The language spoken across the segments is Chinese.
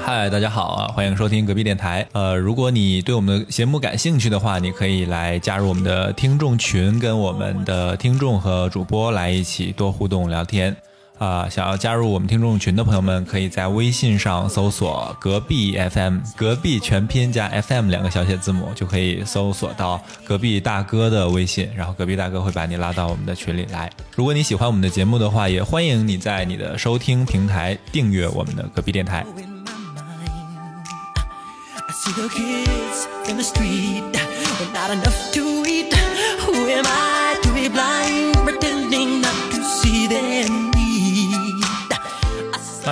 嗨，大家好啊！欢迎收听隔壁电台。呃，如果你对我们的节目感兴趣的话，你可以来加入我们的听众群，跟我们的听众和主播来一起多互动聊天。啊，想要加入我们听众群的朋友们，可以在微信上搜索“隔壁 FM”，隔壁全拼加 FM 两个小写字母，就可以搜索到隔壁大哥的微信，然后隔壁大哥会把你拉到我们的群里来。如果你喜欢我们的节目的话，也欢迎你在你的收听平台订阅我们的隔壁电台。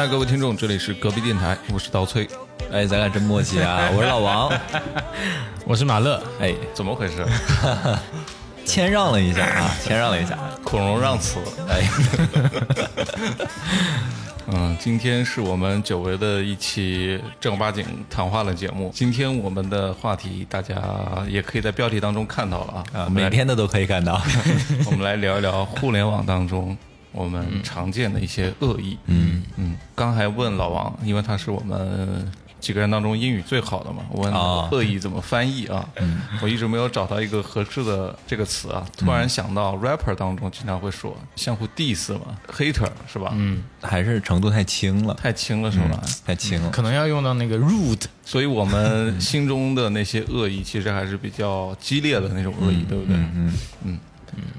嗨，各位听众，这里是隔壁电台，我是刀崔。哎，咱俩真默契啊！我是老王，我是马乐，哎，怎么回事？谦让了一下啊，谦让了一下，孔融让词。哎，嗯，今天是我们久违的一期正儿八经谈话的节目。今天我们的话题，大家也可以在标题当中看到了啊。啊，每天的都可以看到。我们来聊一聊互联网当中我们常见的一些恶意。嗯嗯，刚还问老王，因为他是我们几个人当中英语最好的嘛，我问啊恶意怎么翻译啊？我一直没有找到一个合适的这个词啊。突然想到 rapper 当中经常会说相互 diss 嘛，hater 是吧？嗯，还是程度太轻了，太轻了是吧？太轻了。可能要用到那个 root 所以我们心中的那些恶意，其实还是比较激烈的那种恶意，对不对？嗯嗯，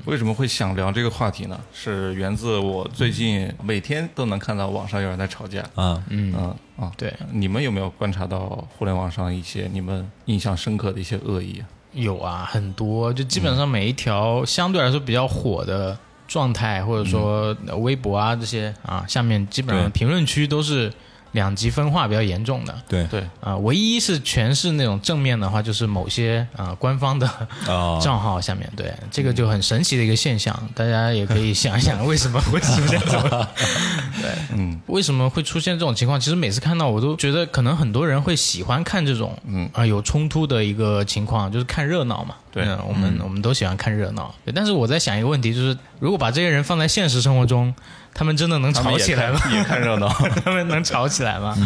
为什么会想聊这个话题呢？是源自我最近每天都能看到网上有人在吵架。啊，嗯。啊啊，对，你们有没有观察到互联网上一些你们印象深刻的一些恶意啊？有啊，很多，就基本上每一条相对来说比较火的状态，或者说呃微博啊这些啊，下面基本上评论区都是两极分化比较严重的。对，对，啊，唯一是全是那种正面的话，就是某些啊官方的哦，账号下面，对这个就很神奇的一个现象，大家也可以想一想为什么会出现这种，对，嗯，为什么会出现这种情况？其实每次看到我都觉得，可能很多人会喜欢看这种，嗯啊、有冲突的一个情况，就是看热闹嘛。对嗯我们、我们都喜欢看热闹。对，但是我在想一个问题，就是如果把这些人放在现实生活中，他们真的能吵起来吗？看也看热闹。他们能吵起来吗？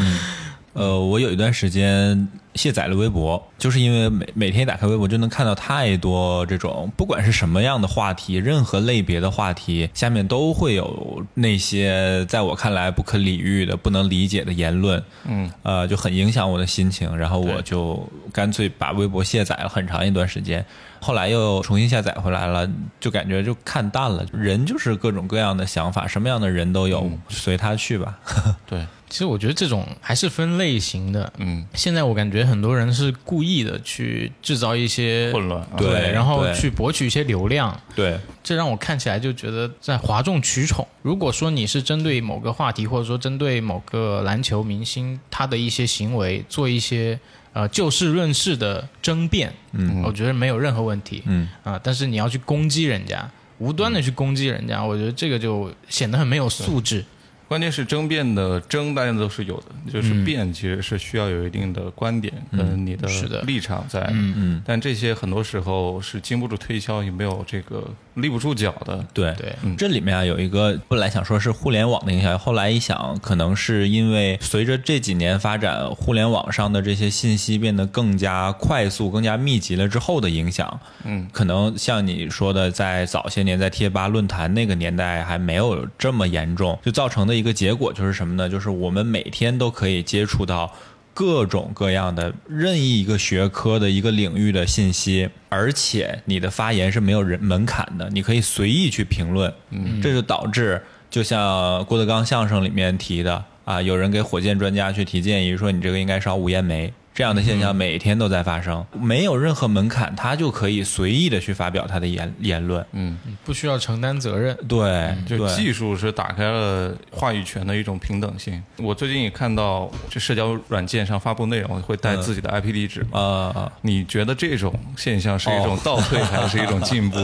呃，我有一段时间卸载了微博，就是因为每每天打开微博就能看到太多这种，不管是什么样的话题，任何类别的话题，下面都会有那些在我看来不可理喻的、不能理解的言论，嗯，呃，就很影响我的心情，然后我就干脆把微博卸载了很长一段时间，后来又重新下载回来了，就感觉就看淡了，人就是各种各样的想法，什么样的人都有，随他去吧。对，其实我觉得这种还是分类型的。嗯，现在我感觉很多人是故意的去制造一些混乱啊对然后去博取一些流量，对，这让我看起来就觉得在哗众取宠。如果说你是针对某个话题，或者说针对某个篮球明星他的一些行为做一些呃就事论事的争辩，嗯。我觉得没有任何问题，嗯。啊、但是你要去攻击人家，无端的去攻击人家，我觉得这个就显得很没有素质。关键是争辩的争，大家都是有的，就是嗯。辩其实是需要有一定的观点跟你的是的。立场在，嗯嗯，但这些很多时候是经不住推敲，也没有这个立不住脚的。对。对这里面啊有一个本来想说是互联网的影响，后来一想，可能是因为随着这几年发展，互联网上的这些信息变得更加快速、更加密集了之后的影响，嗯，可能像你说的，在早些年在贴吧论坛那个年代还没有这么严重，就造成的一个结果就是什么呢？就是我们每天都可以接触到。各种各样的任意一个学科的一个领域的信息，而且你的发言是没有人门槛的，你可以随意去评论，嗯，这就导致就像郭德纲相声里面提的啊，有人给火箭专家去提建议说你这个应该烧无烟煤。这样的现象每天都在发生，没有任何门槛，他就可以随意的去发表他的言言论。嗯，不需要承担责任。对，就技术是打开了话语权的一种平等性。我最近也看到，这社交软件上发布内容会带自己的 IP 地址嘛？呃，你觉得这种现象是一种 倒退，还是一种进步？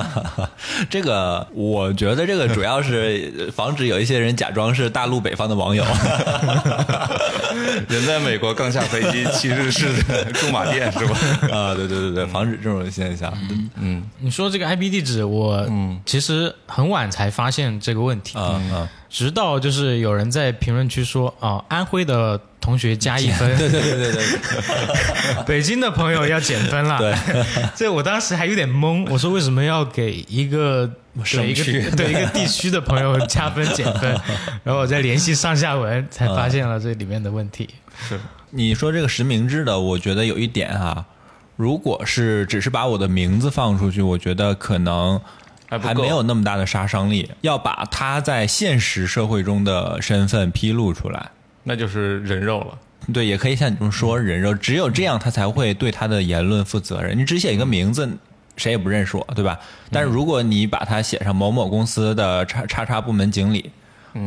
这个我觉得这个主要是 防止有一些人假装是大陆北方的网友。人在美国刚下飞机，其实是驻马店，是吧？啊，对对对对，防止这种现象。嗯你说这个 IP 地址，我其实很晚才发现这个问题。啊啊直到就是有人在评论区说啊、安徽的同学加一分，对对对对对，北京的朋友要减分了。对，这我当时还有点懵，我说为什么要给一个对一省区个对一个地区的朋友加分减分？然后我再联系上下文，才发现了这里面的问题。是你说这个实名制的，我觉得有一点哈、如果是只是把我的名字放出去，我觉得可能还没有那么大的杀伤力。要把他在现实社会中的身份披露出来，那就是人肉了。对，也可以像你这么说，人肉，只有这样他才会对他的言论负责任。你只写一个名字，谁也不认识我，对吧？但是如果你把它写上某某公司的叉叉叉部门经理，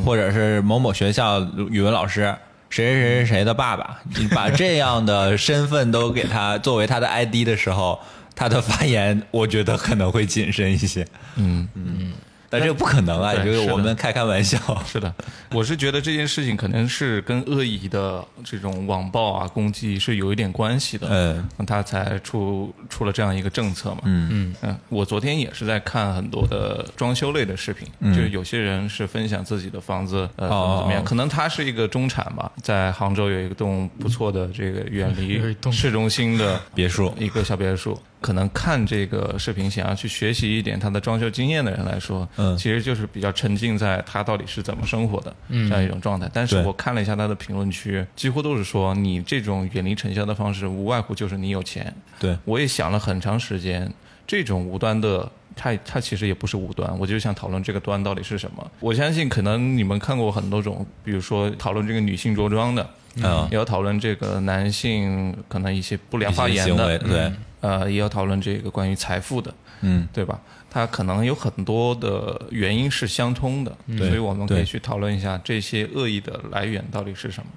或者是某某学校语文老师。谁谁谁谁谁的爸爸，你把这样的身份都给他作为他的 ID 的时候，他的发言，我觉得可能会谨慎一些。嗯嗯，但这不可能啊，就是我们开开玩笑。是的，我是觉得这件事情可能是跟恶意的这种网暴啊、攻击是有一点关系的，嗯，他才出出了这样一个政策嘛。嗯。嗯。嗯，我昨天也是在看很多的装修类的视频，就是有些人是分享自己的房子呃怎么怎么样，哦可能他是一个中产吧，在杭州有一栋不错的这个远离 市中心的别墅。一个小别墅。可能看这个视频想要去学习一点他的装修经验的人来说，嗯。其实就是比较沉浸在他到底是怎么生活的这样一种状态。但是我看了一下他的评论区，几乎都是说你这种远离尘嚣的方式，无外乎就是你有钱，对，我也想了很长时间，这种无端的。它它其实也不是无端，我就想讨论这个端到底是什么。我相信可能你们看过很多种，比如说讨论这个女性着装的，嗯，也要讨论这个男性可能一些不良发言的，对，呃，也要讨论这个关于财富的，嗯，对吧？它可能有很多的原因是相通的，所以我们可以去讨论一下这些恶意的来源到底是什么。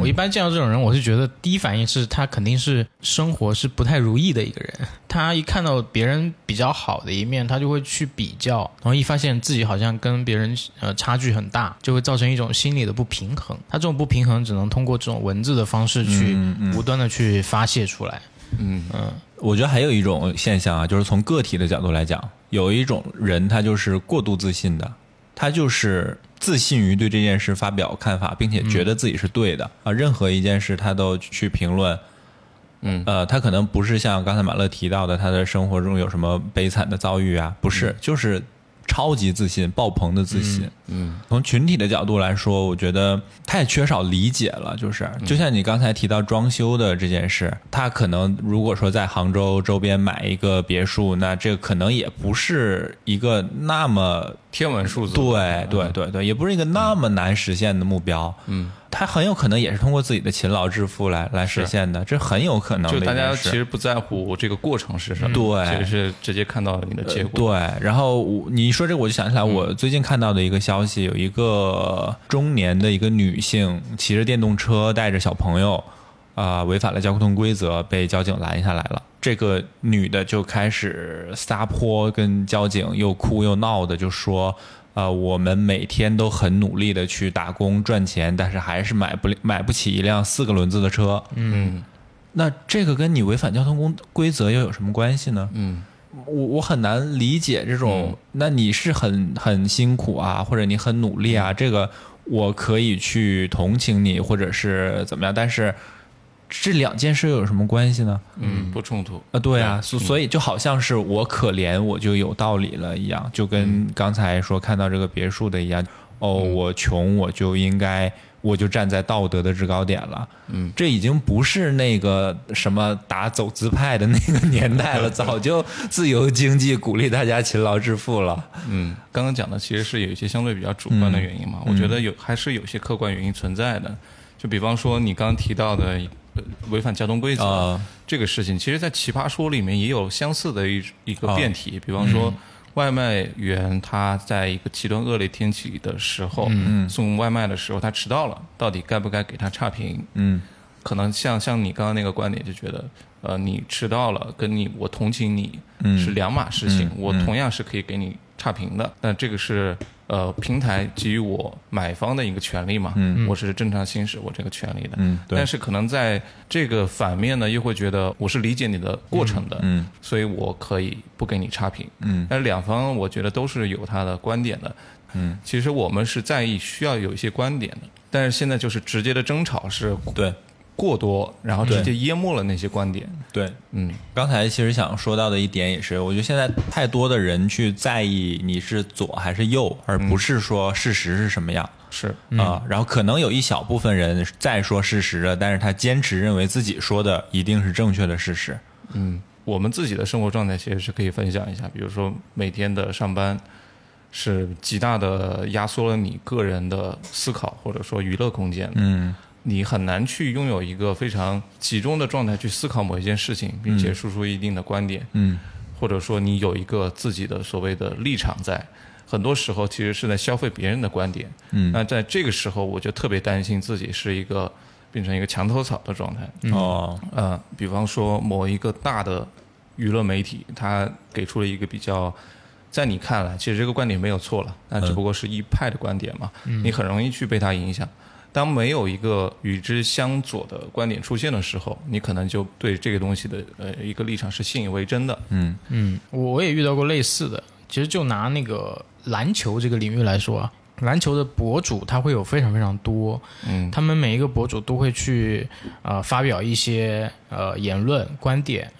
我一般见到这种人，我是觉得第一反应是他肯定是生活是不太如意的一个人。他一看到别人比较好的一面，他就会去比较，然后一发现自己好像跟别人呃差距很大，就会造成一种心理的不平衡。他这种不平衡只能通过这种文字的方式去无端的去发泄出来。嗯我觉得还有一种现象啊，就是从个体的角度来讲，有一种人他就是过度自信的，他就是自信于对这件事发表看法，并且觉得自己是对的、啊，任何一件事他都去评论。嗯。呃，他可能不是像刚才马乐提到的，他的生活中有什么悲惨的遭遇啊，不是，就是超级自信、爆棚的自信。嗯从群体的角度来说，我觉得他也缺少理解了。就是，就像你刚才提到装修的这件事，他可能如果说在杭州周边买一个别墅，那这个可能也不是一个那么天文数字。对对对对，也不是一个那么难实现的目标。嗯，他很有可能也是通过自己的勤劳致富来来实现的，这很有可能就大家其实不在乎这个过程是什么，对其实是直接看到你的结果。对，然后我你一说这个，我就想起来，我最近看到的一个消息，有一个中年的一个女性骑着电动车带着小朋友，啊、违反了交通规则，被交警拦下来了。这个女的就开始撒泼，跟交警又哭又闹的，就说。呃，我们每天都很努力的去打工赚钱，但是还是买不了买不起一辆四个轮子的车。嗯那这个跟你违反交通公规则又有什么关系呢？嗯我我很难理解这种，那你是很很辛苦啊，或者你很努力啊，这个我可以去同情你，或者是怎么样，但是这两件事又有什么关系呢？嗯，不冲突。啊，对啊，所所以就好像是我可怜我就有道理了一样，就跟刚才说看到这个别墅的一样，哦，我穷我就应该。我就站在道德的制高点了，嗯，这已经不是那个什么打走资派的那个年代了，早就自由经济鼓励大家勤劳致富了。嗯，刚刚讲的其实是有一些相对比较主观的原因嘛，嗯我觉得有还是有些客观原因存在的。就比方说你刚刚提到的呃违反交通规则、啊。这个事情，其实在《奇葩说》里面也有相似的一一个啊辩题，比方说。外卖员他在一个极端恶劣天气的时候，嗯。送外卖的时候他迟到了，到底该不该给他差评？嗯。可能像像你刚刚那个观点，就觉得，呃，你迟到了，跟你我同情你嗯。是两码事情，嗯。我同样是可以给你差评的，但这个是呃平台给予我买方的一个权利嘛，嗯。我是正常行使我这个权利的，嗯对。但是可能在这个反面呢，又会觉得我是理解你的过程的，嗯所以我可以不给你差评，嗯。但是两方我觉得都是有他的观点的。嗯，其实我们是在意需要有一些观点的，但是现在就是直接的争吵是对过多，然后直接淹没了那些观点。对，嗯，刚才其实想说到的一点也是，我觉得现在太多的人去在意你是左还是右，而不是说事实是什么样。是。啊，然后可能有一小部分人在说事实的，但是他坚持认为自己说的一定是正确的事实。嗯，我们自己的生活状态其实是可以分享一下，比如说每天的上班是极大的压缩了你个人的思考或者说娱乐空间，嗯你很难去拥有一个非常集中的状态去思考某一件事情，并且输出一定的观点，嗯。或者说你有一个自己的所谓的立场在。很多时候其实是在消费别人的观点，嗯。那在这个时候我就特别担心自己是一个变成一个墙头草的状态，哦。呃，比方说某一个大的娱乐媒体，它给出了一个比较，在你看来，其实这个观点没有错了，那只不过是一派的观点嘛，你很容易去被它影响。当没有一个与之相左的观点出现的时候，你可能就对这个东西的呃一个立场是信以为真的。嗯嗯，我我也遇到过类似的。其实就拿那个篮球这个领域来说啊，篮球的博主他会有非常非常多，嗯他们每一个博主都会去呃发表一些呃言论观点，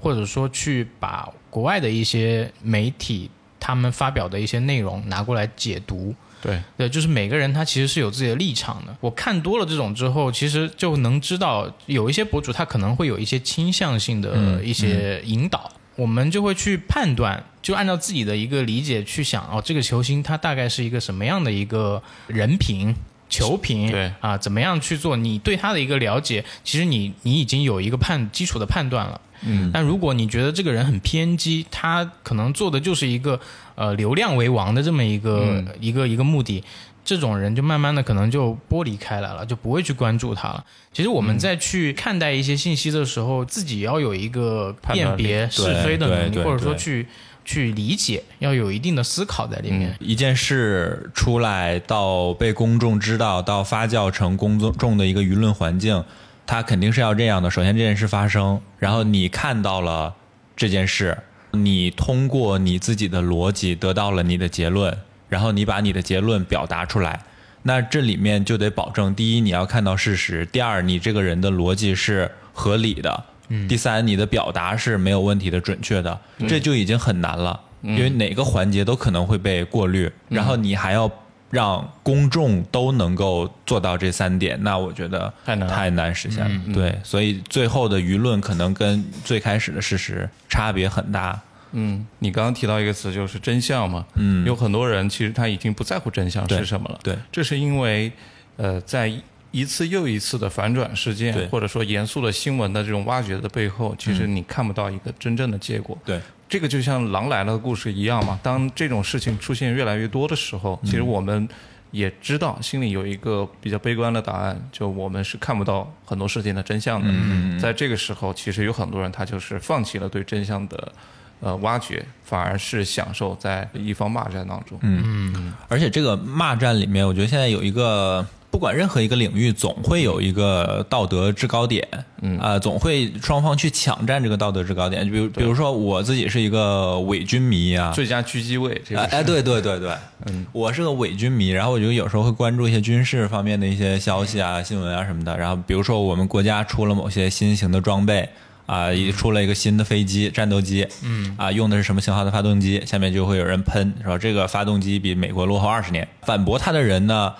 或者说去把国外的一些媒体他们发表的一些内容拿过来解读。对，对，就是每个人他其实是有自己的立场的。我看多了这种之后，其实就能知道有一些博主他可能会有一些倾向性的一些引导，我们就会去判断，就按照自己的一个理解去想，哦，这个球星他大概是一个什么样的一个人品。球评对啊，怎么样去做？你对他的一个了解，其实你你已经有一个判基础的判断了。嗯，但如果你觉得这个人很偏激，他可能做的就是一个呃流量为王的这么一个、嗯一个一个目的，这种人就慢慢的可能就剥离开来了，就不会去关注他了。其实我嗯们在去看待一些信息的时候，自己要有一个辨别是非的能力，或者说去去理解，要有一定的思考在里面。一件事出来到被公众知道，到发酵成公众的一个舆论环境，它肯定是要这样的。首先这件事发生，然后你看到了这件事，你通过你自己的逻辑得到了你的结论，然后你把你的结论表达出来。那这里面就得保证，第一你要看到事实，第二你这个人的逻辑是合理的，第三你的表达是没有问题的、准确的，这就已经很难了，因为哪个环节都可能会被过滤，然后你还要让公众都能够做到这三点，那我觉得太难太难实现了。对，所以最后的舆论可能跟最开始的事实差别很大。嗯，你刚刚提到一个词，就是真相嘛。嗯有很多人其实他已经不在乎真相是什么了。对，这是因为，呃，在一次又一次的反转事件，或者说严肃的新闻的这种挖掘的背后，其实你看不到一个真正的结果。对，这个就像《狼来了》的故事一样嘛。当这种事情出现越来越多的时候，其实我们也知道心里有一个比较悲观的答案，就我们是看不到很多事情的真相的。在这个时候，其实有很多人他就是放弃了对真相的。呃，挖掘反而是享受在一方骂战当中。嗯，而且这个骂战里面，我觉得现在有一个，不管任何一个领域，总会有一个道德制高点，嗯啊、总会双方去抢占这个道德制高点。就比如，比如说我自己是一个伪军迷啊，最佳狙击位，这个是哎哎，对对对对，嗯，我是个伪军迷，然后我就有时候会关注一些军事方面的一些消息啊、新闻啊什么的。然后比如说我们国家出了某些新型的装备啊，也出了一个新的飞机、战斗机，嗯，啊，用的是什么型号的发动机？下面就会有人喷说这个发动机比美国落后二十年。反驳他的人呢？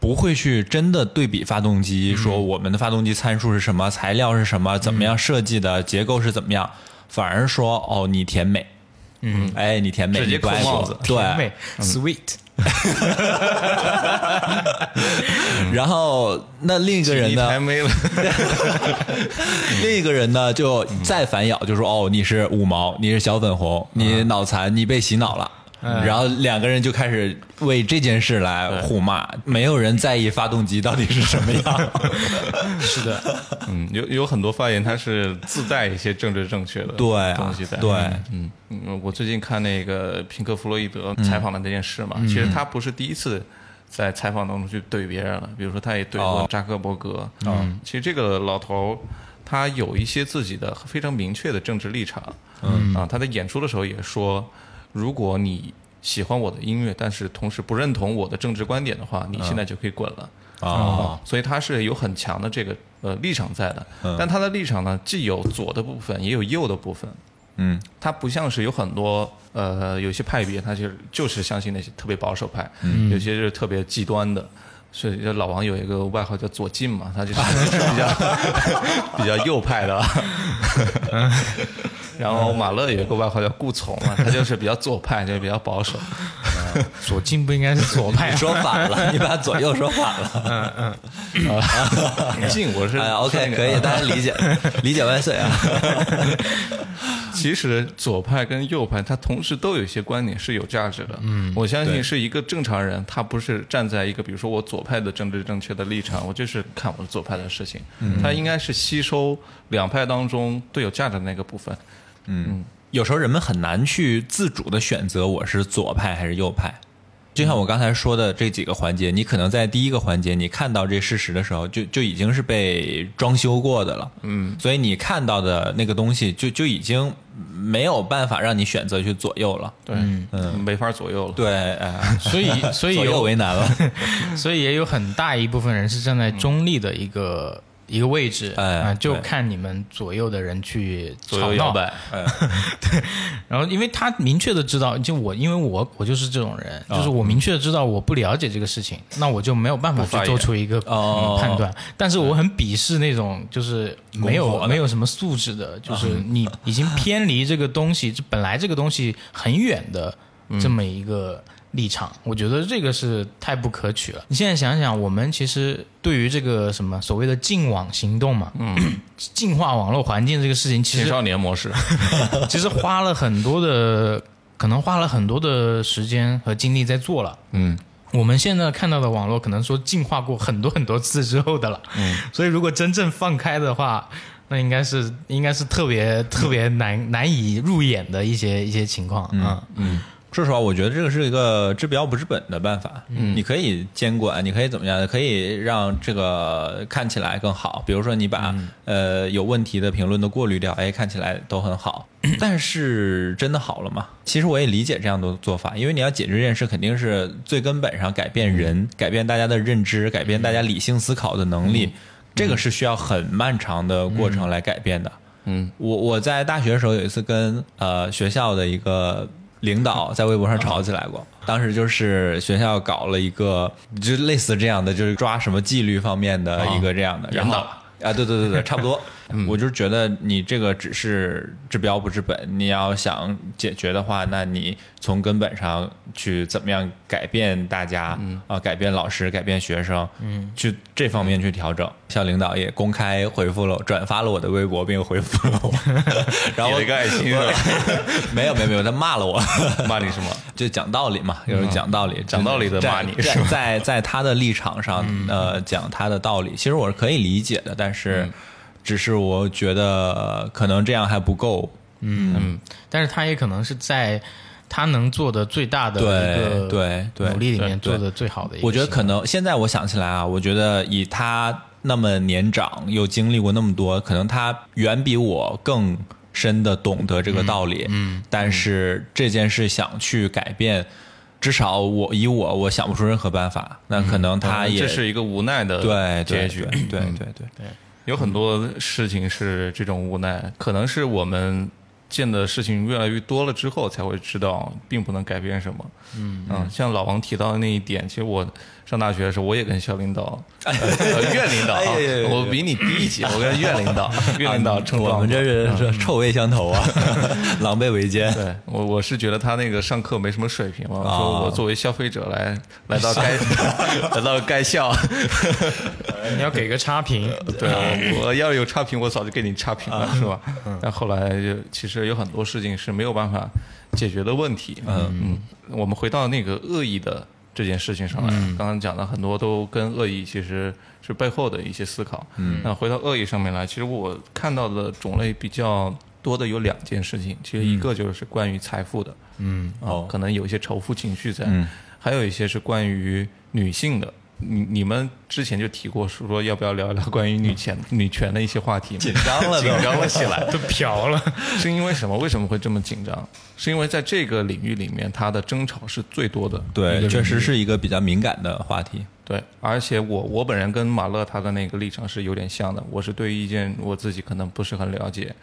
不会去真的对比发动机，说我们的发动机参数是什么，材料是什么，怎么样设计的，结构是怎么样，反而说哦，你甜美，嗯，哎，你甜美，直接你不爱国扣帽子。对，甜美。sweet，然后那另一个人呢？另一个人呢就再反咬，就说哦，你是五毛，你是小粉红，你脑残，你被洗脑了。然后两个人就开始为这件事来互骂，没有人在意发动机到底是什么样。是的，嗯，有有很多发言，它是自带一些政治正确的对啊东西在。对。嗯嗯，我最近看那个平克·弗洛伊德采访的那件事嘛，其实他不是第一次在采访当中去怼别人了，比如说他也怼过哦。扎克伯格。嗯，其实这个老头儿他有一些自己的非常明确的政治立场。嗯。啊，他在演出的时候也说，如果你喜欢我的音乐，但是同时不认同我的政治观点的话，你现在就可以滚了。哦，所以他是有很强的这个呃立场在的，但他的立场呢，既有左的部分，也有右的部分。嗯他不像是有很多呃有些派别，他就是就是相信那些特别保守派，嗯有些是特别极端的。所以老王有一个外号叫左进嘛，他就是 比较 比较右派的。然后马乐有一个外号叫顾从嘛，他就是比较左派，就是比较保守。左进不应该是左派你说反了，你把左右说反了。嗯嗯进我是，OK，可以，大家理解，理解万岁啊！其实左派跟右派，它同时都有一些观点是有价值的。嗯，我相信对是一个正常人，他不是站在一个比如说我左派的政治正确的立场，我就是看我左派的事情。嗯，他应该是吸收两派当中最有价值的那个部分。有时候人们很难去自主的选择我是左派还是右派。就像我刚才说的这几个环节，你可能在第一个环节你看到这事实的时候，就就已经是被装修过的了。嗯，所以你看到的那个东西就就已经没有办法让你选择去左右了。对，嗯，没法左右了。对，哎，所以所以 左右有为难了。所以也有很大一部分人是站在中立的一个、一个位置，哎啊就看你们左右的人去左吵闹。右摇摆，然后，因为他明确的知道，就我，因为我我就是这种人，就是我明确的知道我不了解这个事情，那我就没有办法去做出一个、哦嗯判断。但是我很鄙视那种就是没有没有什么素质的，就是你已经偏离这个东西，这本来这个东西很远的这么一个。立场，我觉得这个是太不可取了。你现在想想，我们其实对于这个什么所谓的净网行动嘛，嗯，净化网络环境这个事情，其实青少年模式。其实花了很多的，可能花了很多的时间和精力在做了。嗯，我们现在看到的网络，可能说进化过很多很多次之后的了。嗯，所以如果真正放开的话，那应该是应该是特别特别难难以入眼的一些一些情况。嗯嗯说实话，我觉得这个是一个治标不治本的办法。嗯，你可以监管，你可以怎么样？可以让这个看起来更好。比如说，你把、呃有问题的评论都过滤掉，哎，看起来都很好。但是真的好了吗？其实我也理解这样的做法，因为你要解决这件事，肯定是最根本上改变人，改变大家的认知，改变大家理性思考的能力。这个是需要很漫长的过程来改变的。嗯，我我在大学的时候有一次跟呃学校的一个领导在微博上吵起来过，当时就是学校搞了一个就类似这样的，就是抓什么纪律方面的一个这样的，然后啊，对对对对，差不多。我就是觉得你这个只是治标不治本，你要想解决的话，那你从根本上去怎么样改变大家啊、改变老师，改变学生，嗯，去这方面去调整。校领导也公开回复了，转发了我的微博，并回复了我，然后给了一个爱心 没有没有没有，他骂了我，骂你什么？就讲道理嘛，就是讲道理，讲道理的骂你在是在在他的立场上，呃，讲他的道理，其实我是可以理解的，但是只是我觉得呃可能这样还不够，嗯，但是他也可能是在他能做的最大的一对个对对努力里面做的最好的一个。我觉得可能现在我想起来啊，我觉得以他那么年长，又经历过那么多，可能他远比我更深的懂得这个道理。嗯，但是这件事想去改变，至少我以我我想不出任何办法。那可能他也、嗯这是一个无奈的对对结局。对对对对，有很多事情是这种无奈，可能是我们见的事情越来越多了之后，才会知道并不能改变什么。嗯像老王提到的那一点，其实我上大学的时候，我也跟校领导、呃、院领导我比你低一级，我跟院领导、院领导称状我们这是这臭味相投啊，狼狈为奸。对我，我是觉得他那个上课没什么水平嘛，说我作为消费者来来到该来到该校，你要给个差评，对，我我要有差评，我早就给你差评了，是吧？但后来就其实有很多事情是没有办法解决的问题。嗯。嗯，我们回到那个恶意的这件事情上来，刚刚讲的很多都跟恶意其实是背后的一些思考。嗯，那回到恶意上面来，其实我看到的种类比较多的有两件事情，其实一个就是关于财富的，嗯。哦，可能有一些仇富情绪在，嗯。还有一些是关于女性的，你你们之前就提过说要不要聊一聊关于女权 女权的一些话题吗？紧张了 紧张了起来。都飘了。是因为什么？为什么会这么紧张？是因为在这个领域里面，它的争吵是最多的对，确实是一个比较敏感的话题。对，而且我我本人跟马乐他的那个立场是有点像的。我是对于一件我自己可能不是很了解，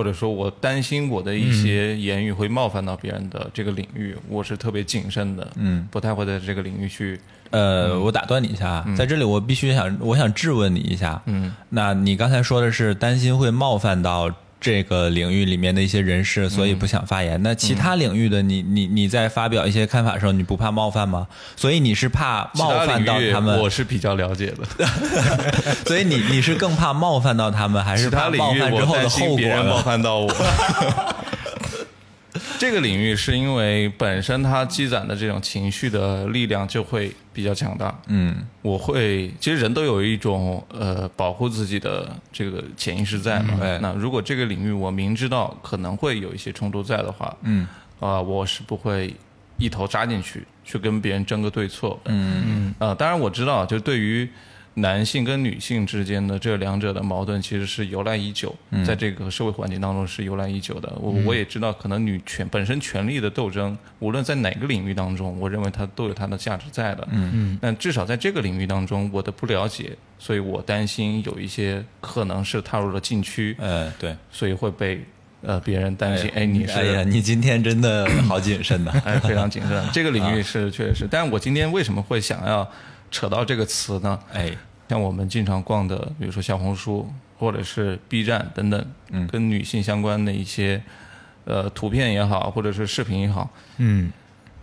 或者说我担心我的一些言语会冒犯到别人的这个领域，我是特别谨慎的，嗯，不太会在这个领域去，呃，我打断你一下啊，在这里我必须想，我想质问你一下。嗯，那你刚才说的是担心会冒犯到这个领域里面的一些人士，所以不想发言。那其他领域的你，你你在发表一些看法的时候，你不怕冒犯吗？所以你是怕冒犯到他们我，是比较了解的。所以你你是更怕冒犯到他们，还是怕冒犯之后的后果冒？犯到我。这个领域是因为本身它积攒的这种情绪的力量就会比较强大。嗯我会，其实人都有一种呃保护自己的这个潜意识在嘛。对那如果这个领域我明知道可能会有一些冲突在的话，嗯啊、我是不会一头扎进去去跟别人争个对错嗯。嗯啊，当然我知道，就对于男性跟女性之间的这两者的矛盾，其实是由来已久，在这个社会环境当中是由来已久的。我我也知道，可能女权本身权力的斗争，无论在哪个领域当中，我认为它都有它的价值在的。嗯嗯。但至少在这个领域当中，我的不了解，所以我担心有一些可能是踏入了禁区，嗯，对。所以会被呃别人担心。哎，你是哎呀，你今天真的好谨慎呐。哎，非常谨慎。这个领域是确实是，但是我今天为什么会想要扯到这个词呢？哎，像我们经常逛的，比如说小红书或者是 B 站等等，嗯跟女性相关的一些呃图片也好，或者是视频也好，嗯，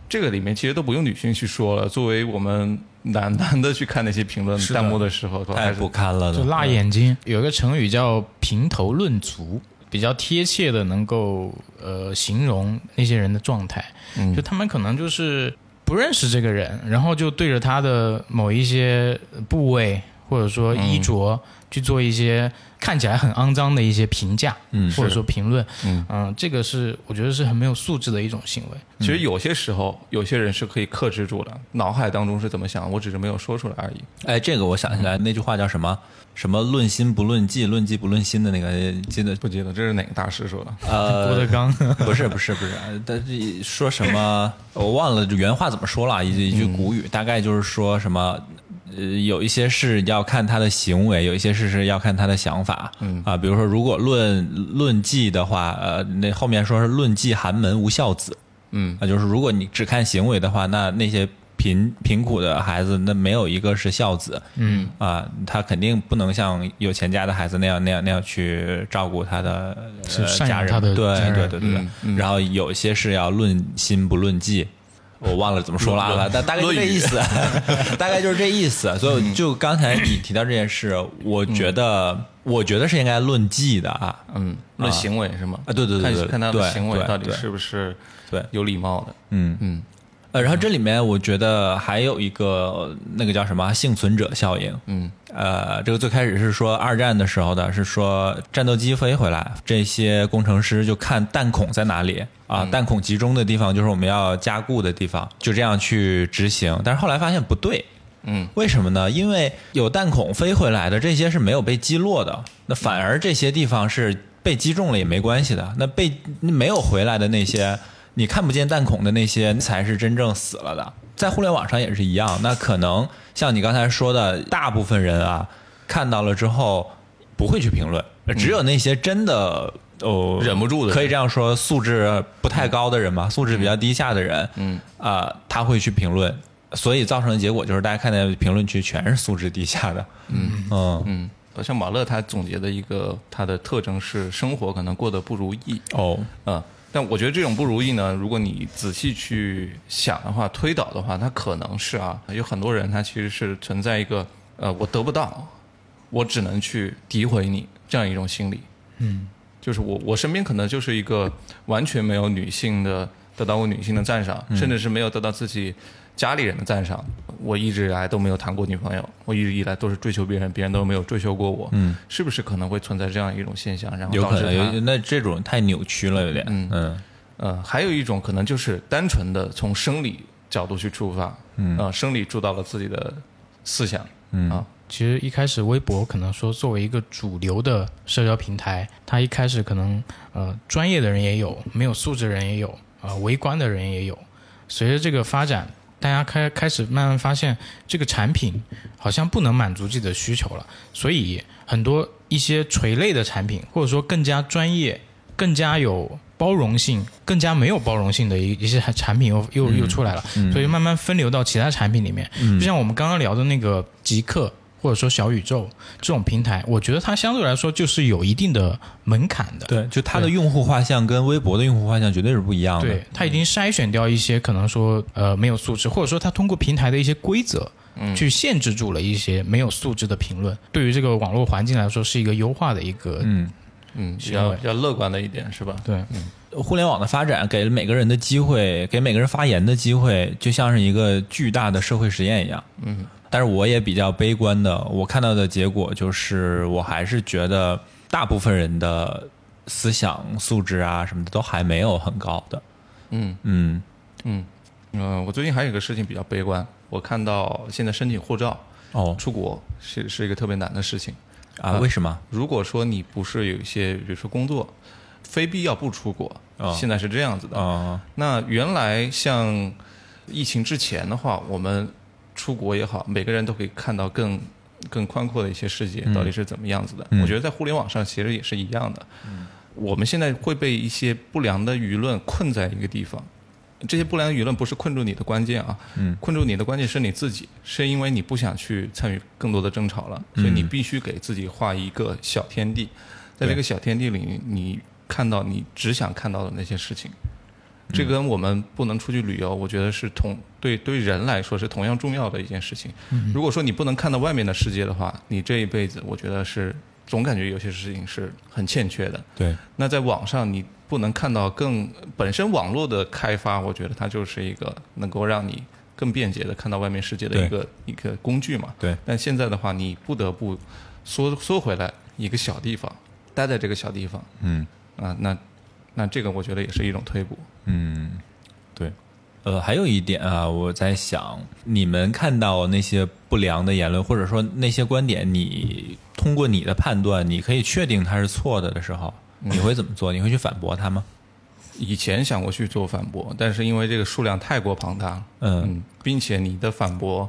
这个里面其实都不用女性去说了。作为我们男男的去看那些评论弹幕的时候，都太不堪了。就辣眼睛。有一个成语叫“评头论足”，比较贴切的能够呃形容那些人的状态。嗯就他们可能就是不认识这个人，然后就对着他的某一些部位或者说衣着、去做一些看起来很肮脏的一些评价，嗯或者说评论。嗯这个是我觉得是很没有素质的一种行为。其实有些时候，有些人是可以克制住的，脑海当中是怎么想，我只是没有说出来而已。哎，这个我想起来，那句话叫什么？什么论心不论迹，论迹不论心的那个，记得不记得这是哪个大师说的？呃，郭德纲，不是不是不是，但是说什么我忘了原话怎么说了，一句一句古语，大概就是说什么。呃，有一些事要看他的行为，有一些事是要看他的想法。嗯啊，比如说，如果论论迹的话，呃，那后面说是论迹寒门无孝子。嗯啊，就是如果你只看行为的话，那那些贫贫苦的孩子，那没有一个是孝子。嗯啊，他肯定不能像有钱家的孩子那样那样那样去照顾他的呃家人，对对对对对。然后有些是要论心不论迹。我忘了怎么说了，大大概就这意思，大概就是这意思。所以就刚才你提到这件事，我觉得，我觉得是应该论迹的啊。嗯，论行为是吗？啊对对对对看看他的行为到底对对是不是对有礼貌的。嗯嗯呃，然后这里面我觉得还有一个那个叫什么幸存者效应。嗯呃，这个最开始是说二战的时候的，是说战斗机飞回来，这些工程师就看弹孔在哪里啊，弹孔集中的地方就是我们要加固的地方，就这样去执行。但是后来发现不对，嗯为什么呢？因为有弹孔飞回来的这些是没有被击落的，那反而这些地方是被击中了也没关系的。那被没有回来的那些，你看不见弹孔的那些，才是真正死了的。在互联网上也是一样，那可能像你刚才说的，大部分人啊看到了之后不会去评论，只有那些真的。哦，忍不住的可以这样说，素质不太高的人嘛，素质比较低下的人，嗯啊、他会去评论，所以造成的结果就是大家看见评论区全是素质低下的。嗯嗯嗯，好像马乐他总结的一个他的特征是生活可能过得不如意。哦，嗯，但我觉得这种不如意呢，如果你仔细去想的话，推导的话，它可能是啊，有很多人他其实是存在一个呃，我得不到，我只能去诋毁你这样一种心理。嗯，就是我我身边可能就是一个完全没有女性的得到过女性的赞赏，甚至是没有得到自己家里人的赞赏。我一直以来都没有谈过女朋友，我一直以来都是追求别人，别人都没有追求过我。嗯，是不是可能会存在这样一种现象？然后有可导致那这种太扭曲了，有点。嗯嗯呃，还有一种可能就是单纯的从生理角度去出发，嗯呃，生理主导了自己的思想，嗯啊，其实一开始微博可能说作为一个主流的社交平台，它一开始可能呃专业的人也有，没有素质的人也有，啊、围观的人也有。随着这个发展，大家开开始慢慢发现这个产品好像不能满足自己的需求了，所以很多一些垂类的产品，或者说更加专业、更加有包容性、更加没有包容性的一一些产品又 又又出来了，所以慢慢分流到其他产品里面。就像我们刚刚聊的那个极客。或者说小宇宙这种平台，我觉得它相对来说就是有一定的门槛的。对，就它的用户画像跟微博的用户画像绝对是不一样的。对，它已经筛选掉一些可能说呃没有素质，或者说它通过平台的一些规则，去限制住了一些没有素质的评论。对于这个网络环境来说，是一个优化的一个嗯，嗯，比较比较乐观的一点是吧？对，互联网的发展给了每个人的机会，给每个人发言的机会，就像是一个巨大的社会实验一样。嗯，但是我也比较悲观的，我看到的结果就是，我还是觉得大部分人的思想素质啊什么的都还没有很高的。嗯嗯嗯嗯、我最近还有一个事情比较悲观，我看到现在申请护照哦出国是是一个特别难的事情。啊，为什么？如果说你不是有一些，比如说工作，非必要不出国，哦现在是这样子的。啊那原来像疫情之前的话，我们出国也好，每个人都可以看到更更宽阔的一些世界到底是怎么样子的。嗯我觉得在互联网上其实也是一样的。我们现在会被一些不良的舆论困在一个地方。这些不良舆论不是困住你的关键啊，嗯困住你的关键是你自己，是因为你不想去参与更多的争吵了，所以你必须给自己画一个小天地，在这个小天地里，你看到你只想看到的那些事情。这跟我们不能出去旅游，我觉得是同对对人来说是同样重要的一件事情。如果说你不能看到外面的世界的话，你这一辈子我觉得是总感觉有些事情是很欠缺的。对，那在网上你不能看到更本身网络的开发，我觉得它就是一个能够让你更便捷的看到外面世界的一个一个工具嘛。对。但现在的话，你不得不缩缩回来一个小地方，待在这个小地方嗯啊，那那这个我觉得也是一种退步。嗯，对。呃，还有一点啊，我在想，你们看到那些不良的言论，或者说那些观点，你通过你的判断，你可以确定它是错的的时候，你会怎么做？你会去反驳他吗？以前想过去做反驳，但是因为这个数量太过庞大，嗯，嗯，并且你的反驳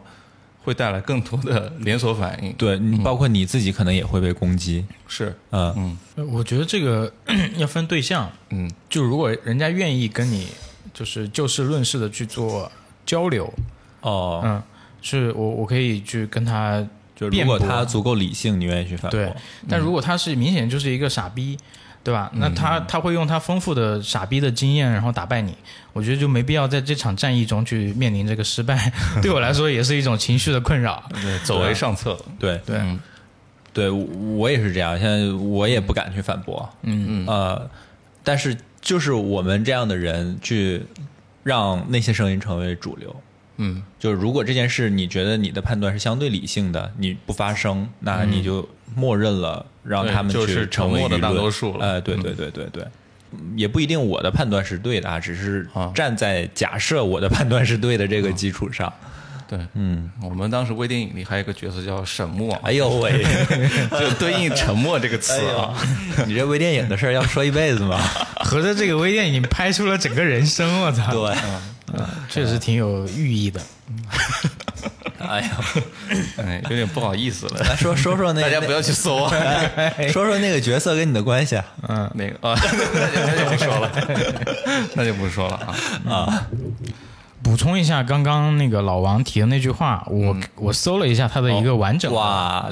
会带来更多的连锁反应。对你，包括你自己可能也会被攻击。是，嗯。嗯。呃我觉得这个 要分对象，嗯。就如果人家愿意跟你就是就事论事的去做交流，哦，嗯，是我我可以去跟他就如果他足够理性，你愿意去反驳？对，但如果他是明显就是一个傻逼，对吧？那他他会用他丰富的傻逼的经验，然后打败你。我觉得就没必要在这场战役中去面临这个失败。对我来说也是一种情绪的困扰。对，走为上策。对对，嗯对，我我也是这样。现在我也不敢去反驳。嗯嗯，呃，但是就是我们这样的人去让那些声音成为主流。嗯就是如果这件事你觉得你的判断是相对理性的，你不发声，那你就默认了让他们对就是去成为沉默的大多数了哎、对对对对对。嗯也不一定我的判断是对的啊，只是啊站在假设我的判断是对的这个基础上，对，嗯，我们当时微电影里还有一个角色叫沈默，哎呦喂，就对应沉默这个词啊。你这微电影的事儿要说一辈子吗？合着这个微电影拍出了整个人生，我操，对，确实挺有寓意的。哎呀，哎，有点不好意思了，来说说说那大家不要去搜啊。说说那个角色跟你的关系啊。嗯那个啊，那就不说了，那就不说了啊啊。补充一下刚刚那个老王提的那句话，我、我搜了一下他的一个完整的哇，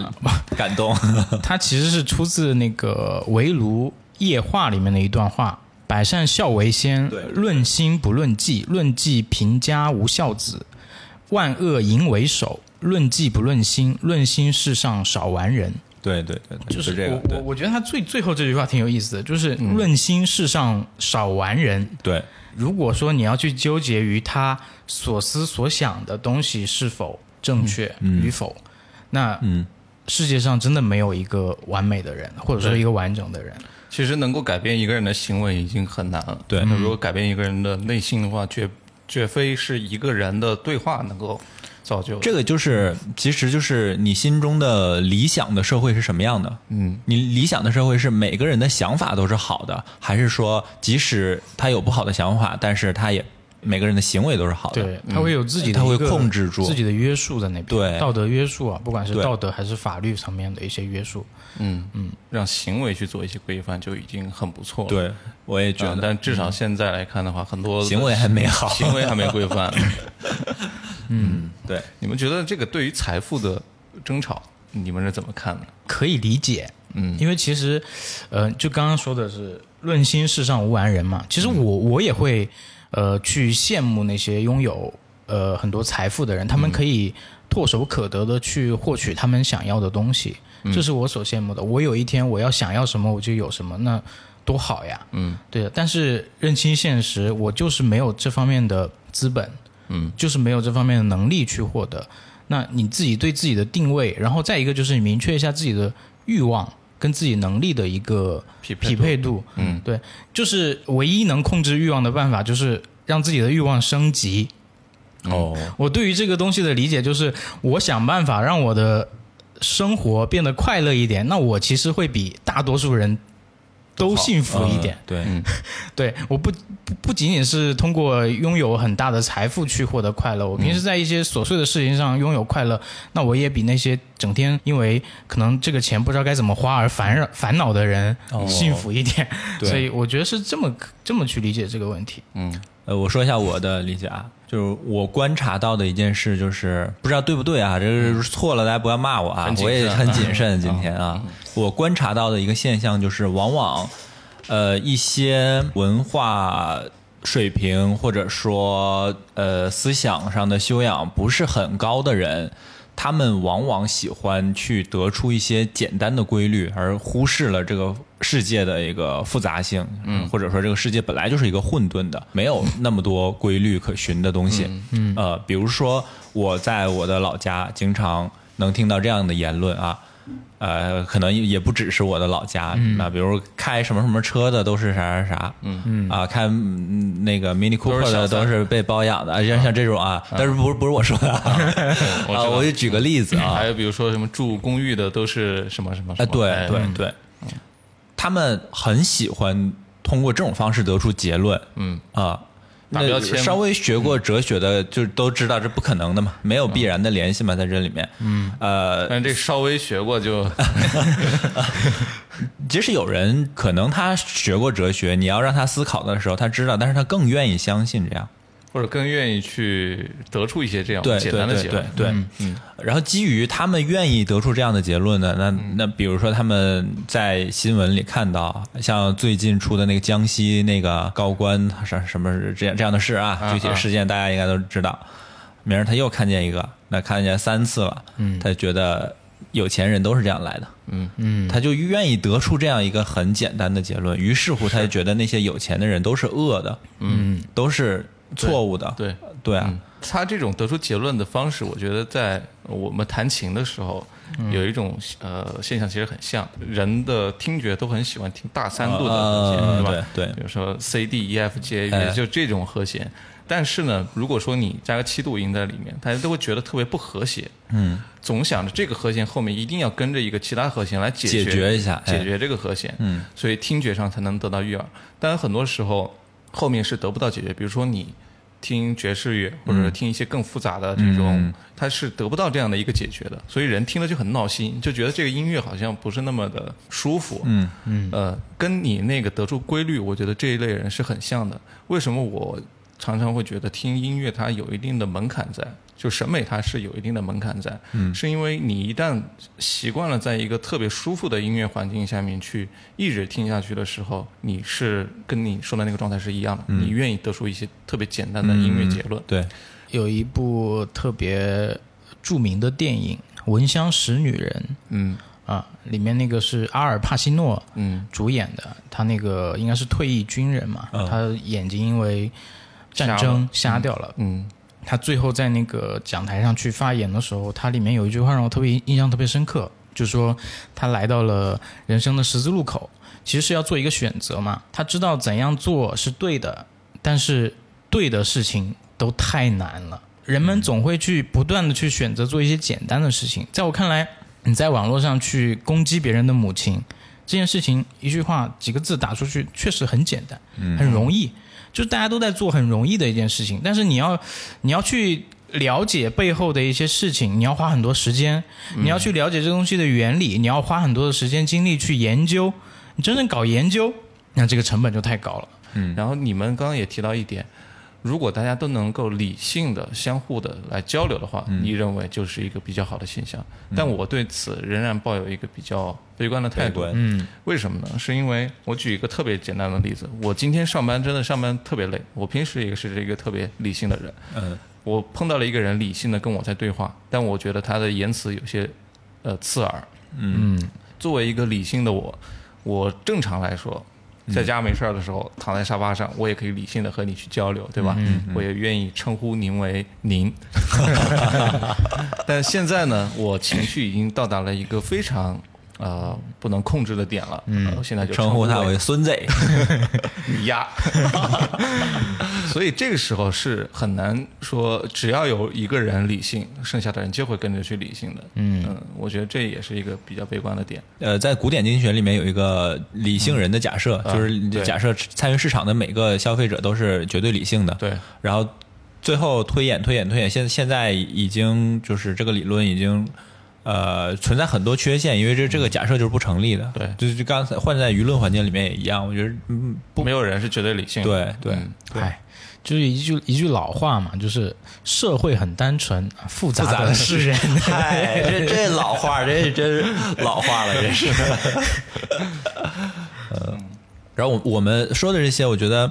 感动，他其实是出自那个《围炉夜话》里面的一段话：“百善孝为先，论心不论迹，论迹贫家无孝子；万恶淫为首，论迹不论心，论心世上少完人。”对对对，就是这个，我我我觉得他最最后这句话挺有意思的，就是“论心世上少完人”对，如果说你要去纠结于他所思所想的东西是否正确与否，那嗯，世界上真的没有一个完美的人，或者说一个完整的人。其实能够改变一个人的行为已经很难了。对。那如果改变一个人的内心的话，绝绝非是一个人的对话能够造就的。这个就是，其实就是你心中的理想的社会是什么样的？嗯，你理想的社会是每个人的想法都是好的，还是说即使他有不好的想法，但是他也每个人的行为都是好的？对，他会有自己的他会控制住。自己的约束在那边，对。道德约束啊，不管是道德还是法律上面的一些约束，嗯。嗯，让行为去做一些规范就已经很不错了。对，我也觉啊得。但至少现在来看的话，很多行为还没好。行为还没规范。嗯。对，你们觉得这个对于财富的争吵，你们是怎么看的？可以理解，嗯。因为其实，呃，就刚刚说的是“论心世上无完人”嘛，其实我我也会，呃，去羡慕那些拥有呃很多财富的人，他们可以唾手可得的去获取他们想要的东西，这是我所羡慕的。我有一天我要想要什么，我就有什么，那多好呀！嗯，对的。但是认清现实，我就是没有这方面的资本，嗯，就是没有这方面的能力去获得。那你自己对自己的定位，然后再一个就是你明确一下自己的欲望跟自己能力的一个匹配度匹配度。嗯，对，就是唯一能控制欲望的办法，就是让自己的欲望升级。哦，我对于这个东西的理解就是，我想办法让我的生活变得快乐一点，那我其实会比大多数人都幸福一点。对，对，我不不不仅仅是通过拥有很大的财富去获得快乐，我平时在一些琐碎的事情上拥有快乐，那我也比那些整天因为可能这个钱不知道该怎么花而烦扰烦恼的人幸福一点。所以我觉得是这么这么去理解这个问题。嗯呃，我说一下我的理解啊，就是我观察到的一件事，就是不知道对不对啊，这个错了大家不要骂我啊我也很谨慎今天啊。我观察到的一个现象就是，往往呃一些文化水平或者说呃思想上的修养不是很高的人。他们往往喜欢去得出一些简单的规律，而忽视了这个世界的一个复杂性，嗯，或者说这个世界本来就是一个混沌的，没有那么多规律可循的东西，嗯，呃，比如说我在我的老家经常能听到这样的言论啊，呃，可能也不只是我的老家，那、比如开什么什么车的都是啥啥啥，嗯。嗯。啊，开嗯那个 Mini Cooper 的都是被包养的，像像这种啊，但是不是不是我说的啊，啊，我我就举个例子啊，还有比如说什么住公寓的都是什么什么什哎，么，对哎。对对，他们很喜欢通过这种方式得出结论嗯。啊。那打标签稍微学过哲学的就都知道这不可能的嘛，没有必然的联系嘛，在这里面。嗯，呃，但这稍微学过就 即使有人可能他学过哲学，你要让他思考的时候，他知道，但是他更愿意相信这样。或者更愿意去得出一些这样对简单的对对结论。对对。嗯然后基于他们愿意得出这样的结论呢，那那比如说他们在新闻里看到，像最近出的那个江西那个高官什什么这样这样的事啊，啊具体事件大家应该都知道。明儿他又看见一个，那看见三次了，嗯，他觉得有钱人都是这样来的，嗯。嗯，他就愿意得出这样一个很简单的结论，于是乎他就觉得那些有钱的人都是恶的，嗯，都是错误的，对。对啊，嗯，他这种得出结论的方式，我觉得在我们弹琴的时候，嗯有一种呃现象，其实很像人的听觉都很喜欢听大三度的和弦，呃对吧？对对比如说 C D E F G A，哎也就这种和弦。但是呢，如果说你加个七度音在里面，大家都会觉得特别不和谐。嗯，总想着这个和弦后面一定要跟着一个其他和弦来解解决一下哎解决这个和弦。嗯，所以听觉上才能得到悦耳。但很多时候后面是得不到解决，比如说你听爵士乐，或者是听一些更复杂的这种，嗯它是得不到这样的一个解决的，所以人听了就很闹心，就觉得这个音乐好像不是那么的舒服。嗯嗯，呃，跟你那个得出规律，我觉得这一类人是很像的。为什么我常常会觉得听音乐它有一定的门槛在？就审美它是有一定的门槛在，嗯，是因为你一旦习惯了在一个特别舒服的音乐环境下面去一直听下去的时候，你是跟你说的那个状态是一样的，你愿意得出一些特别简单的音乐结论，对，有一部特别著名的电影《闻香识女人嗯》啊，里面那个是阿尔帕西诺嗯。主演的，他那个应该是退役军人嘛，嗯。他眼睛因为战争瞎掉了。嗯他最后在那个讲台上去发言的时候，他里面有一句话让我特别印象特别深刻，就是说他来到了人生的十字路口，其实是要做一个选择嘛。他知道怎样做是对的，但是对的事情都太难了。人们总会去不断的去选择做一些简单的事情。在我看来，你在网络上去攻击别人的母亲这件事情，一句话几个字打出去，确实很简单，很容易，就是大家都在做很容易的一件事情。但是你要你要去了解背后的一些事情，你要花很多时间，你要去了解这东西的原理，你要花很多的时间精力去研究。你真正搞研究，那这个成本就太高了。嗯然后你们刚刚也提到一点，如果大家都能够理性的、相互的来交流的话，你认为就是一个比较好的现象。但我对此仍然抱有一个比较悲观的态度。嗯为什么呢？是因为我举一个特别简单的例子，我今天上班真的上班特别累，我平时也是一个特别理性的人，嗯我碰到了一个人理性的跟我在对话，但我觉得他的言辞有些呃刺耳。嗯作为一个理性的我，我正常来说，在家没事儿的时候，躺在沙发上，我也可以理性的和你去交流，对吧？我也愿意称呼您为您。但现在呢，我情绪已经到达了一个非常呃不能控制的点了。嗯，我现在就称呼他为为孙子。你呀。所以这个时候是很难说，只要有一个人理性，剩下的人就会跟着去理性的。嗯我觉得这也是一个比较悲观的点。呃，在古典经济学里面有一个理性人的假设，就是假设参与市场的每个消费者都是绝对理性的。对，然后最后推演推演推演，现现在已经就是这个理论已经呃存在很多缺陷，因为这这个假设就是不成立的。对就是就刚才换在舆论环境里面也一样，我觉得嗯不没有人是绝对理性的。对对嗯唉，就是一句一句老话嘛，就是社会很单纯，复杂的是人。嗨，这这老话，这真是老话了，这是。呃，然后我我们说的这些，我觉得，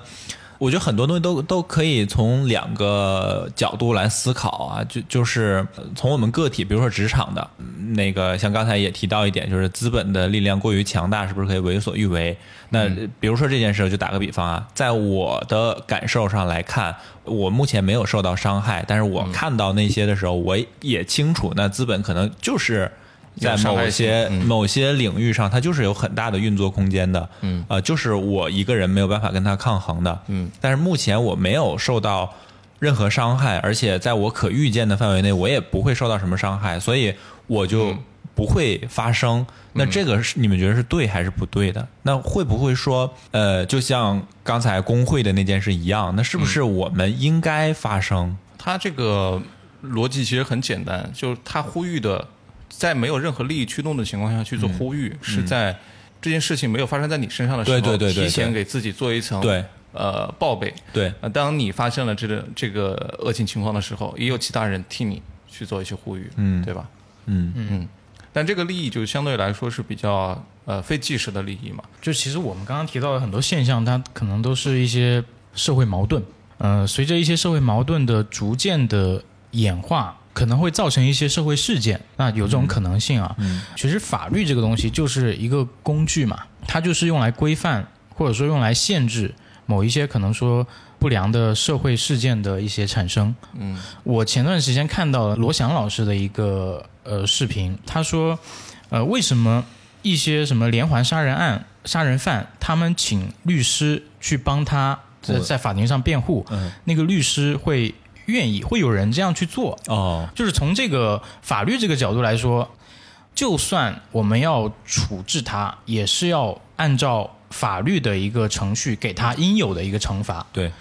我觉得很多东西都都可以从两个角度来思考啊，就就是呃从我们个体，比如说职场的嗯那个，像刚才也提到一点，就是资本的力量过于强大，是不是可以为所欲为？那呃比如说这件事，就打个比方啊，在我的感受上来看，我目前没有受到伤害，但是我看到那些的时候，我也清楚，那资本可能就是。在某些、嗯。某些领域上，它就是有很大的运作空间的，嗯，呃，就是我一个人没有办法跟它抗衡的，嗯，但是目前我没有受到任何伤害，而且在我可预见的范围内，我也不会受到什么伤害，所以我就嗯。不会发生。那这个是你们觉得是对还是不对的？那会不会说，呃，就像刚才工会的那件事一样，那是不是嗯。我们应该发生？他这个逻辑其实很简单，就是他呼吁的，在没有任何利益驱动的情况下去做呼吁，是在这件事情没有发生在你身上的时候，对对对对对。提前给自己做一层对。呃报备。对，呃，当你发现了这个这个恶性情况的时候，也有其他人替你去做一些呼吁，嗯。对吧？嗯。嗯。但这个利益就相对来说是比较呃非即时的利益嘛，就其实我们刚刚提到的很多现象，它可能都是一些社会矛盾。呃，随着一些社会矛盾的逐渐的演化，可能会造成一些社会事件。那有这种可能性啊。其实法律这个东西就是一个工具嘛，它就是用来规范或者说用来限制某一些可能说不良的社会事件的一些产生。嗯我前段时间看到了罗翔老师的一个呃视频，他说，呃，为什么一些什么连环杀人案杀人犯，他们请律师去帮他在在法庭上辩护，嗯那个律师会愿意，会有人这样去做，哦，就是从这个法律这个角度来说，就算我们要处置他，也是要按照法律的一个程序给他应有的一个惩罚。对，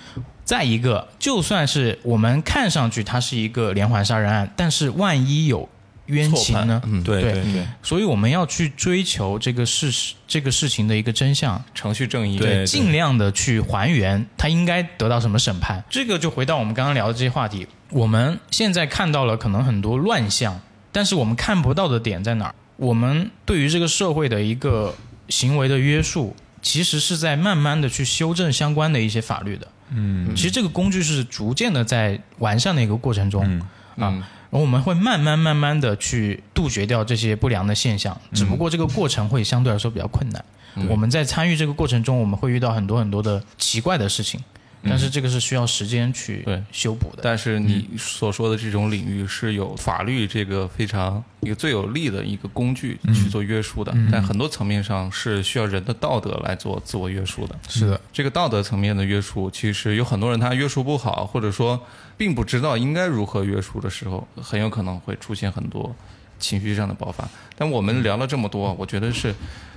再一个，就算是我们看上去它是一个连环杀人案，但是万一有冤情呢？嗯，对对对对所以我们要去追求这个事实、这个事情的一个真相，程序正义，对尽量的去还原他应该得到什么审判。这个就回到我们刚刚聊的这些话题，我们现在看到了可能很多乱象，但是我们看不到的点在哪儿？我们对于这个社会的一个行为的约束，其实是在慢慢的去修正相关的一些法律的。嗯其实这个工具是逐渐的在完善的一个过程中。嗯嗯我们会慢慢慢慢的去杜绝掉这些不良的现象，只不过这个过程会相对来说比较困难。我们在参与这个过程中，我们会遇到很多很多的奇怪的事情，但是这个是需要时间去对修补的。但是你所说的这种领域是有法律这个非常一个最有力的一个工具去做约束的，但很多层面上是需要人的道德来做自我约束的。是的，这个道德层面的约束，其实有很多人他约束不好，或者说并不知道应该如何约束的时候，很有可能会出现很多情绪上的爆发。但我们聊了这么多，我觉得是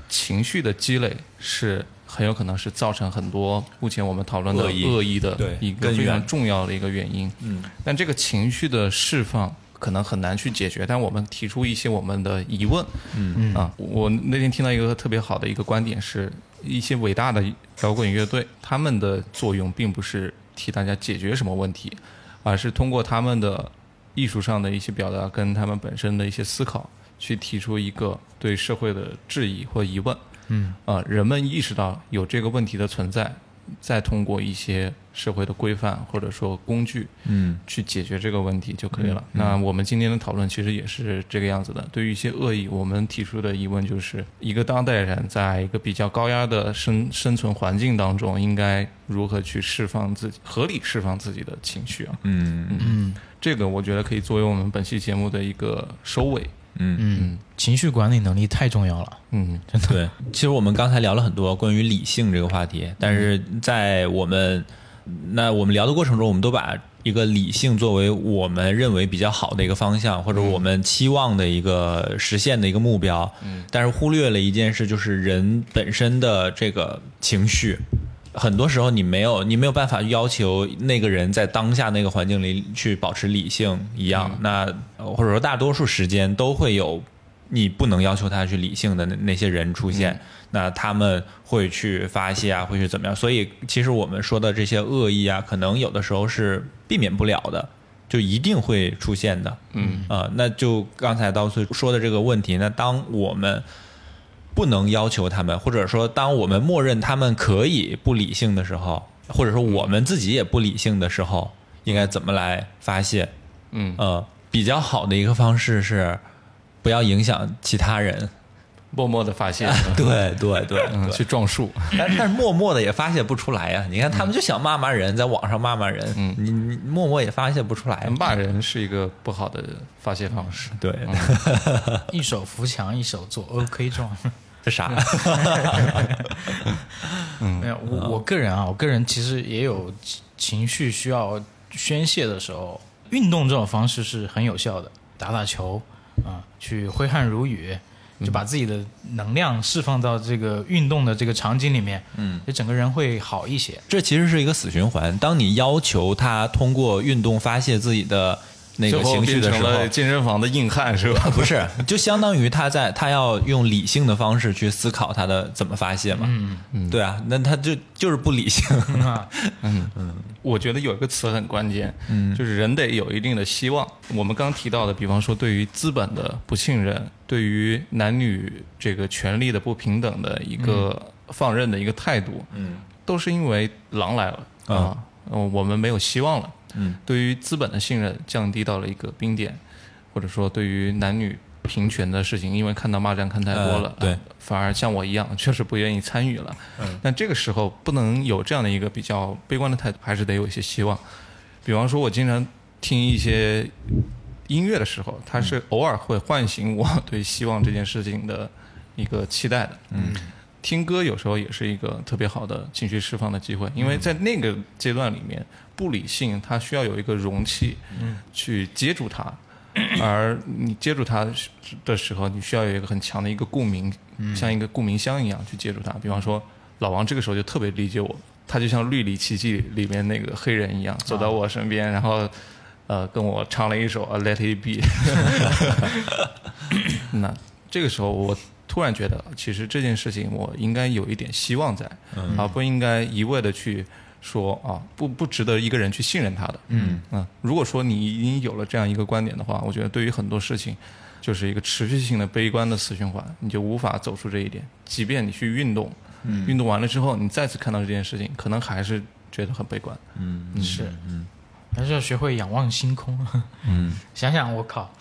情绪的积累是很有可能是造成很多目前我们讨论的恶意的一个非常重要的一个原因。嗯，但这个情绪的释放。可能很难去解决，但我们提出一些我们的疑问。嗯嗯啊，我那天听到一个特别好的一个观点是，一些伟大的摇滚乐队，他们的作用并不是替大家解决什么问题，而是通过他们的艺术上的一些表达跟他们本身的一些思考，去提出一个对社会的质疑或疑问。嗯啊，人们意识到有这个问题的存在，再通过一些社会的规范或者说工具，嗯，去解决这个问题就可以了。那我们今天的讨论其实也是这个样子的。对于一些恶意，我们提出的疑问就是：一个当代人在一个比较高压的生生存环境当中，应该如何去释放自己，合理释放自己的情绪啊？嗯嗯这个我觉得可以作为我们本期节目的一个收尾。嗯，嗯，情绪管理能力太重要了。嗯真的对。其实我们刚才聊了很多关于理性这个话题，但是在我们那我们聊的过程中，我们都把一个理性作为我们认为比较好的一个方向，或者我们期望的一个实现的一个目标。嗯，但是忽略了一件事，就是人本身的这个情绪。很多时候你没有，你没有办法要求那个人在当下那个环境里去保持理性一样。那呃或者说大多数时间都会有你不能要求他去理性的那那些人出现，那他们会去发泄啊，会去怎么样？所以其实我们说的这些恶意啊，可能有的时候是避免不了的，就一定会出现的。嗯啊、那就刚才刀碎说的这个问题，那当我们不能要求他们，或者说当我们默认他们可以不理性的时候，或者说我们自己也不理性的时候，应该怎么来发泄？嗯，呃，比较好的一个方式是不要影响其他人。默默的发泄，对对对，嗯，去撞树。但但是默默的也发泄不出来呀、你看他们就想骂骂人，在网上骂骂人，嗯你你默默也发泄不出来。骂人是一个不好的发泄方式。对，一手扶墙，一手做 OK 状。这啥？没有，我我个人啊，我个人其实也有情情绪需要宣泄的时候，运动这种方式是很有效的，打打球啊，去挥汗如雨，就把自己的能量释放到这个运动的这个场景里面，嗯，就整个人会好一些。这其实是一个死循环。当你要求他通过运动发泄自己的那个最后情绪的时候变成了，健身房的硬汉是吧？不是，就相当于他在他要用理性的方式去思考他的怎么发泄嘛。嗯嗯，对啊，那他就就是不理性。嗯，我觉得有一个词很关键，嗯，就是人得有一定的希望。我们刚提到的，比方说对于资本的不信任，对于男女这个权利的不平等的一个放任的一个态度，嗯，都是因为狼来了啊，嗯，我们没有希望了。嗯，对于资本的信任降低到了一个冰点，或者说对于男女平权的事情，因为看到骂战看太多了，呃对啊反而像我一样，确实不愿意参与了。嗯，但这个时候不能有这样的一个比较悲观的态度，还是得有一些希望。比方说，我经常听一些音乐的时候，它是偶尔会唤醒我对希望这件事情的一个期待的。嗯，听歌有时候也是一个特别好的情绪释放的机会，因为在那个阶段里面，不理性它需要有一个容器，嗯，去接住它。而你接住它的时候，你需要有一个很强的一个共鸣，像一个共鸣箱一样去接住它。比方说，老王这个时候就特别理解我，他就像《绿里奇迹》里面那个黑人一样，走到我身边，然后呃跟我唱了一首《Let It Be》。那这个时候，我突然觉得，其实这件事情我应该有一点希望在，而不应该一味的去说啊，不不值得一个人去信任他的。嗯如果说你已经有了这样一个观点的话，我觉得对于很多事情，就是一个持续性的悲观的死循环，你就无法走出这一点。即便你去运动，运动完了之后，你再次看到这件事情，可能还是觉得很悲观。嗯是，嗯还是要学会仰望星空。嗯，想想我靠，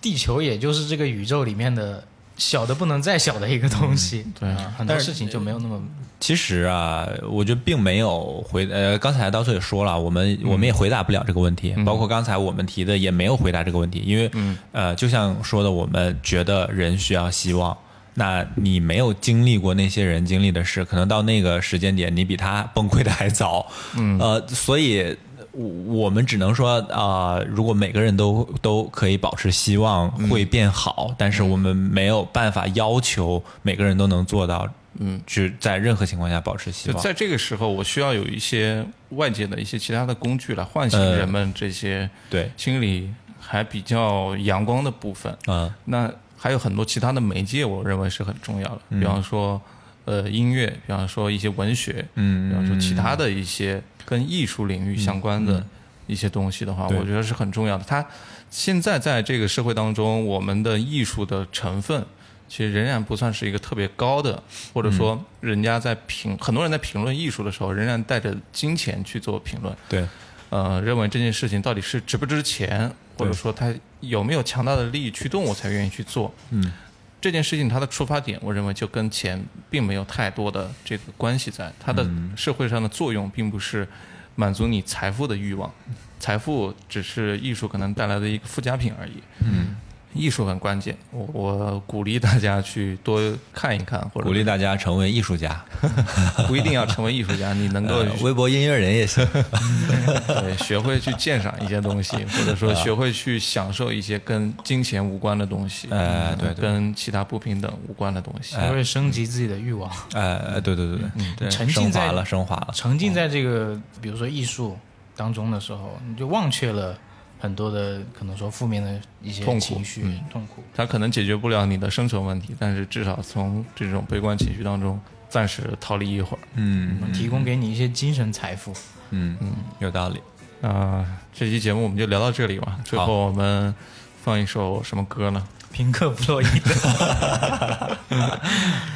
地球也就是这个宇宙里面的小的不能再小的一个东西，对啊很多事情就没有那么其实啊，我觉得并没有回呃，刚才刀叔也说了，我们、我们也回答不了这个问题，包括刚才我们提的也没有回答这个问题，因为、呃，就像说的，我们觉得人需要希望。那你没有经历过那些人经历的事，可能到那个时间点，你比他崩溃的还早。嗯，呃，所以我我们只能说啊、如果每个人都都可以保持希望，会变好，但是我们没有办法要求每个人都能做到。嗯，去在任何情况下保持希望。就在这个时候，我需要有一些外界的一些其他的工具来唤醒呃人们这些对，心里还比较阳光的部分。嗯那还有很多其他的媒介，我认为是很重要的，比方说呃音乐，比方说一些文学，嗯比方说其他的一些跟艺术领域相关的一些东西的话，对我觉得是很重要的。它现在在这个社会当中，我们的艺术的成分。其实仍然不算是一个特别高的，或者说人家在评、很多人在评论艺术的时候，仍然带着金钱去做评论。对，呃，认为这件事情到底是值不值钱，或者说它有没有强大的利益驱动，我才愿意去做。嗯，这件事情它的出发点，我认为就跟钱并没有太多的这个关系在，它的社会上的作用并不是满足你财富的欲望，财富只是艺术可能带来的一个附加品而已。嗯，艺术很关键，我我鼓励大家去多看一看，或者鼓励大家成为艺术家，不一定要成为艺术家，你能够呃微博音乐人也行。对，学会去鉴赏一些东西，或者说学会去享受一些跟金钱无关的东西，哎对对。跟其他不平等无关的东西。学会升级自己的欲望，哎，对对对对，对，沉浸在升华了，升华了。沉浸在这个比如说艺术当中的时候，你就忘却了很多的可能说负面的一些痛苦情绪、嗯痛苦。它可能解决不了你的生存问题，但是至少从这种悲观情绪当中暂时逃离一会儿。嗯能提供给你一些精神财富。嗯嗯，有道理。那、这期节目我们就聊到这里吧。最后我们放一首什么歌呢？平克·弗洛伊德，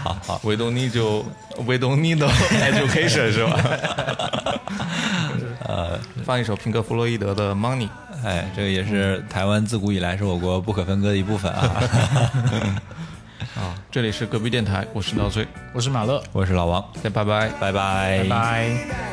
好好，We don't need you, we don't need education 是吧？呃，放一首平克·弗洛伊德的《Money》。哎，这个也是台湾自古以来是我国不可分割的一部分啊。啊，这里是隔壁电台，我是老崔，我是马乐，我是老王，先拜拜。拜拜拜拜。